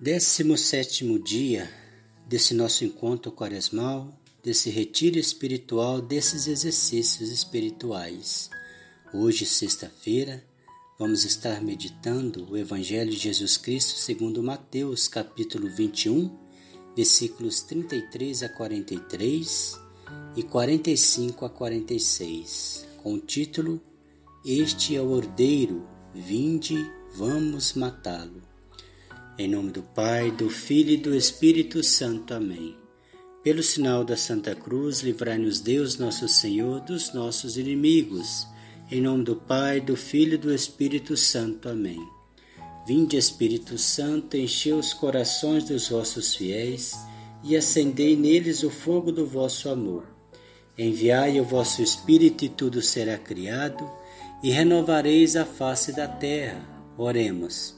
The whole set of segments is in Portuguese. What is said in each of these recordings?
Décimo sétimo dia desse nosso encontro quaresmal, desse retiro espiritual, desses exercícios espirituais. Hoje, sexta-feira, vamos estar meditando o Evangelho de Jesus Cristo segundo Mateus, capítulo 21, versículos 33 a 43 e 45 a 46, com o título Este é o ordeiro, vinde, vamos matá-lo. Em nome do Pai, do Filho e do Espírito Santo. Amém. Pelo sinal da Santa Cruz, livrai-nos Deus, nosso Senhor, dos nossos inimigos. Em nome do Pai, do Filho e do Espírito Santo. Amém. Vinde, Espírito Santo, enchei os corações dos vossos fiéis e acendei neles o fogo do vosso amor. Enviai o vosso Espírito e tudo será criado, e renovareis a face da terra. Oremos.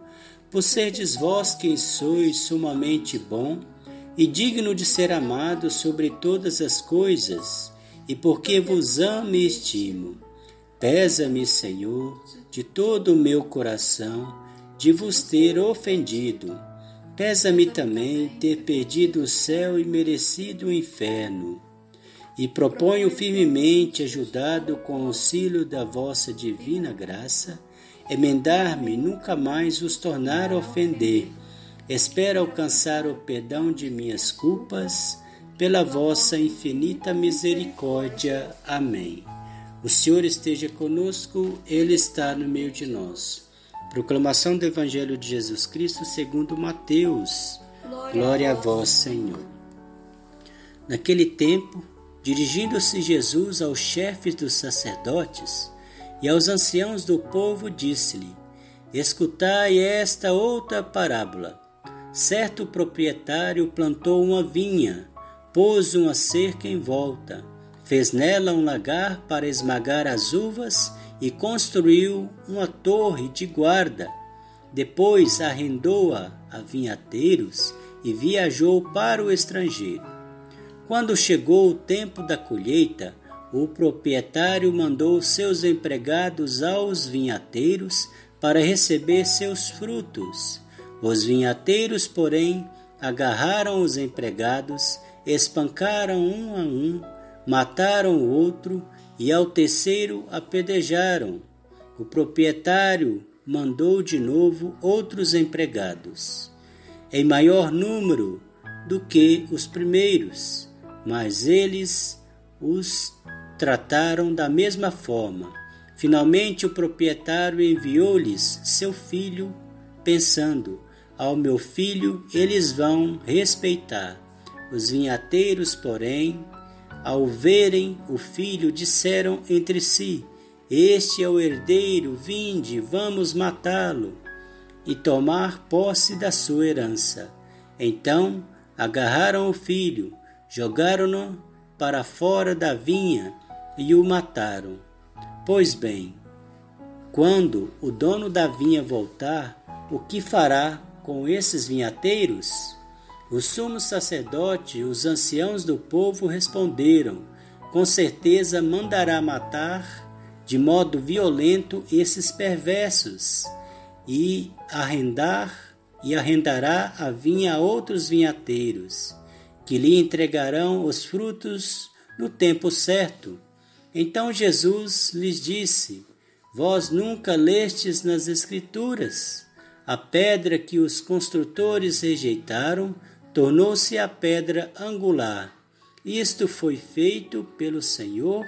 por serdes vós quem sois sumamente bom e digno de ser amado sobre todas as coisas, e porque vos amo e estimo. Pesa-me, Senhor, de todo o meu coração, de vos ter ofendido. Pesa-me também ter perdido o céu e merecido o inferno. E proponho firmemente, ajudado com o auxílio da vossa divina graça, emendar-me, nunca mais os tornar a ofender. Espero alcançar o perdão de minhas culpas, pela vossa infinita misericórdia. Amém. O Senhor esteja conosco, Ele está no meio de nós. Proclamação do Evangelho de Jesus Cristo segundo Mateus. Glória, Glória a vós, Senhor. Naquele tempo, dirigindo-se Jesus aos chefes dos sacerdotes, e aos anciãos do povo disse-lhe: Escutai esta outra parábola. Certo proprietário plantou uma vinha, pôs uma cerca em volta, fez nela um lagar para esmagar as uvas e construiu uma torre de guarda. Depois arrendou-a a vinhateiros e viajou para o estrangeiro. Quando chegou o tempo da colheita, o proprietário mandou seus empregados aos vinhateiros para receber seus frutos. Os vinhateiros, porém, agarraram os empregados, espancaram um a um, mataram o outro e ao terceiro apedrejaram. O proprietário mandou de novo outros empregados, em maior número do que os primeiros, mas eles os trataram da mesma forma. Finalmente, o proprietário enviou-lhes seu filho, pensando: Ao meu filho eles vão respeitar. Os vinhateiros, porém, ao verem o filho, disseram entre si: Este é o herdeiro, vinde, vamos matá-lo e tomar posse da sua herança. Então agarraram o filho, jogaram-no para fora da vinha e o mataram. Pois bem, quando o dono da vinha voltar, o que fará com esses vinhateiros? O sumo sacerdote e os anciãos do povo responderam: Com certeza mandará matar de modo violento esses perversos e arrendar e arrendará a vinha a outros vinhateiros, que lhe entregarão os frutos no tempo certo. Então Jesus lhes disse: Vós nunca lestes nas Escrituras. A pedra que os construtores rejeitaram tornou-se a pedra angular. Isto foi feito pelo Senhor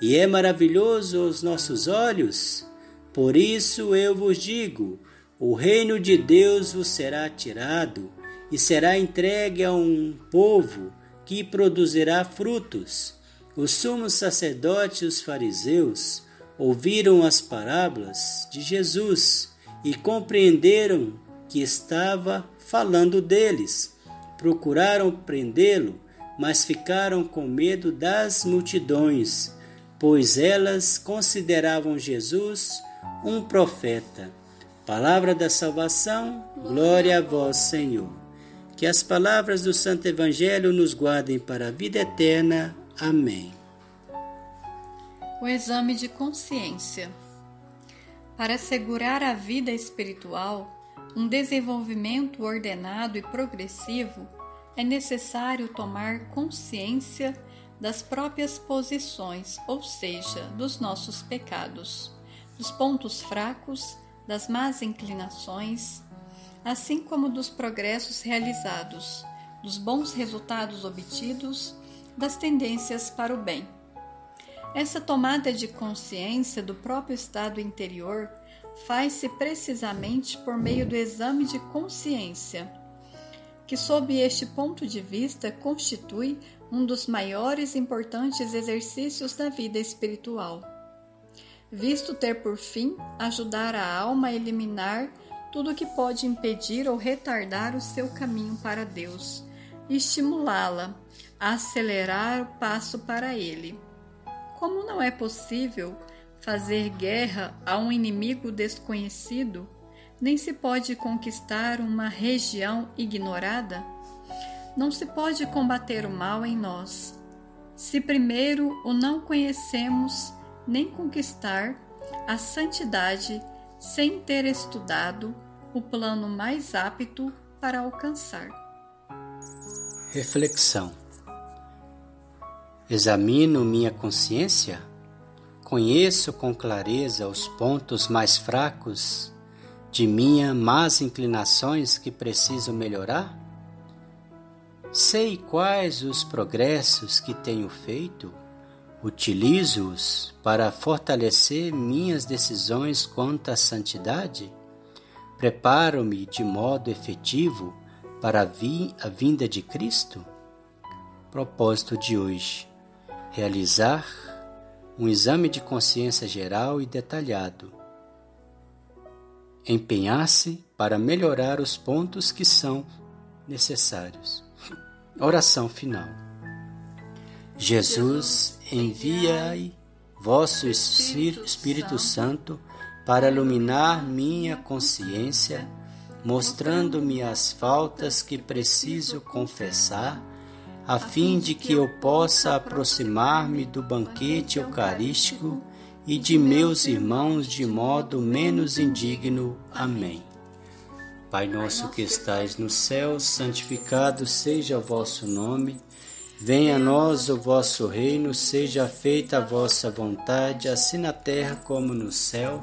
e é maravilhoso aos nossos olhos. Por isso eu vos digo: o reino de Deus vos será tirado e será entregue a um povo que produzirá frutos. Os sumos sacerdotes e os fariseus ouviram as parábolas de Jesus e compreenderam que estava falando deles. procuraram prendê-lo, mas ficaram com medo das multidões, pois elas consideravam Jesus um profeta. Palavra da salvação, glória a vós, Senhor. Que as palavras do Santo Evangelho nos guardem para a vida eterna. Amém. O exame de consciência. Para assegurar a vida espiritual, um desenvolvimento ordenado e progressivo, é necessário tomar consciência das próprias posições, ou seja, dos nossos pecados, dos pontos fracos, das más inclinações, assim como dos progressos realizados, dos bons resultados obtidos, das tendências para o bem. Essa tomada de consciência do próprio estado interior faz-se precisamente por meio do exame de consciência, que, sob este ponto de vista, constitui um dos maiores e importantes exercícios da vida espiritual, visto ter por fim ajudar a alma a eliminar tudo que pode impedir ou retardar o seu caminho para Deus estimulá-la a acelerar o passo para Ele. Como não é possível fazer guerra a um inimigo desconhecido, nem se pode conquistar uma região ignorada, não se pode combater o mal em nós. Se primeiro o não conhecemos, nem conquistar a santidade sem ter estudado o plano mais apto para alcançar. Reflexão: Examino minha consciência? Conheço com clareza os pontos mais fracos de minhas más inclinações que preciso melhorar? Sei quais os progressos que tenho feito, utilizo-os para fortalecer minhas decisões quanto à santidade? Preparo-me de modo efetivo para a vinda de Cristo? Propósito de hoje: realizar um exame de consciência geral e detalhado. Empenhar-se para melhorar os pontos que são necessários. Oração final. Jesus, enviai vosso Espírito Santo para iluminar minha consciência, mostrando-me as faltas que preciso confessar, a fim de que eu possa aproximar-me do banquete eucarístico e de meus irmãos de modo menos indigno. Amém. Pai nosso que estais no céu, santificado seja o vosso nome. Venha a nós o vosso reino, seja feita a vossa vontade, assim na terra como no céu.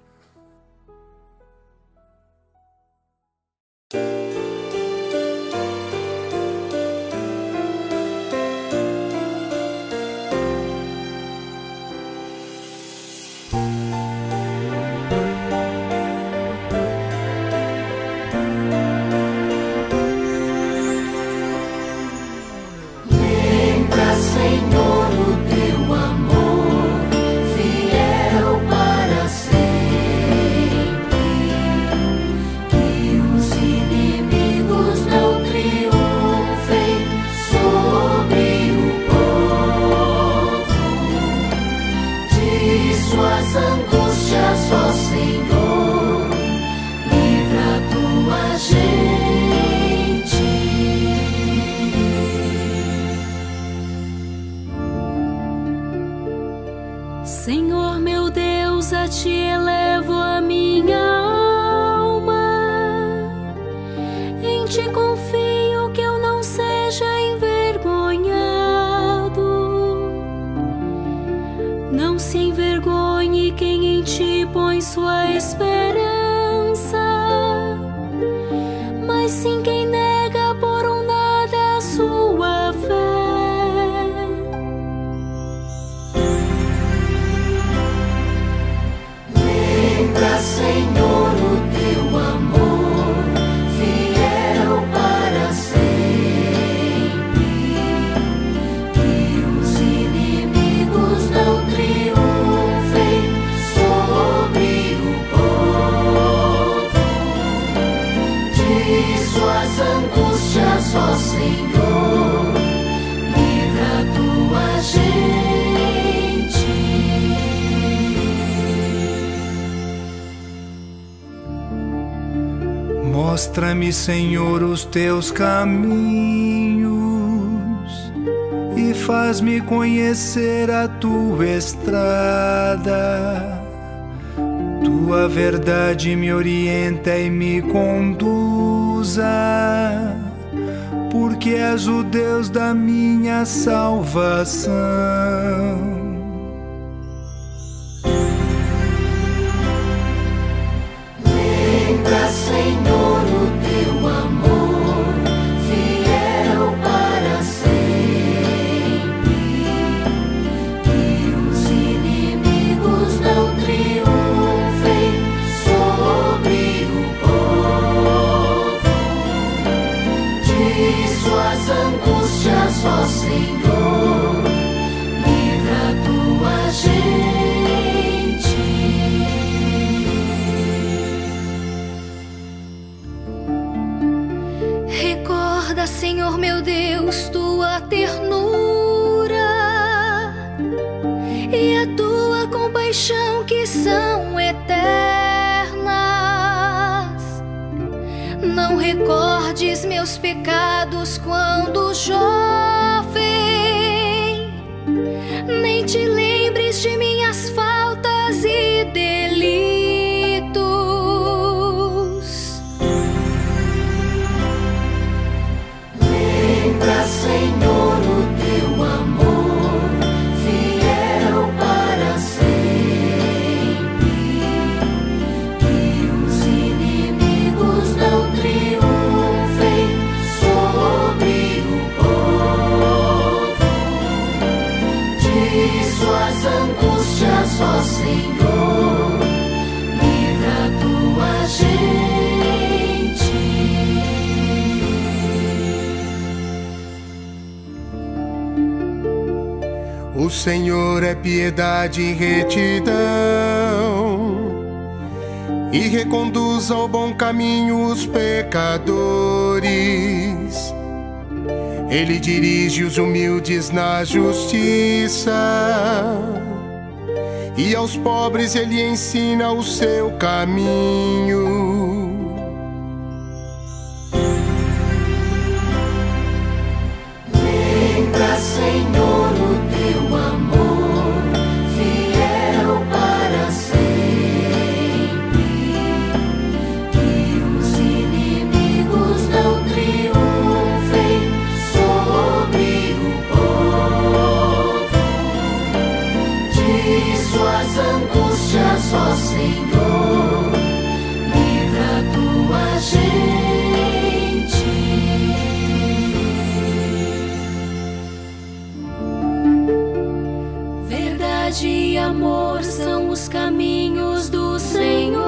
Senhor meu Deus, a ti elevo a minha alma, em ti confio. Mostra-me, Senhor, os teus caminhos e faz-me conhecer a tua estrada. Tua verdade me orienta e me conduza, porque és o Deus da minha salvação. Suas angústias, ó Senhor, Não recordes meus pecados quando jovem, nem te lembres de minhas faltas Senhor é piedade e retidão, e reconduz ao bom caminho os pecadores. Ele dirige os humildes na justiça, e aos pobres ele ensina o seu caminho. Os caminhos do Senhor.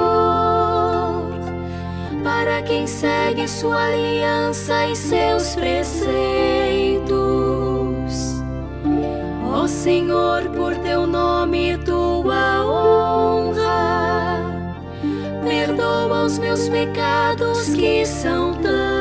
Para quem segue sua aliança e seus preceitos. Ó Senhor, por teu nome e tua honra, perdoa os meus pecados que são tantos.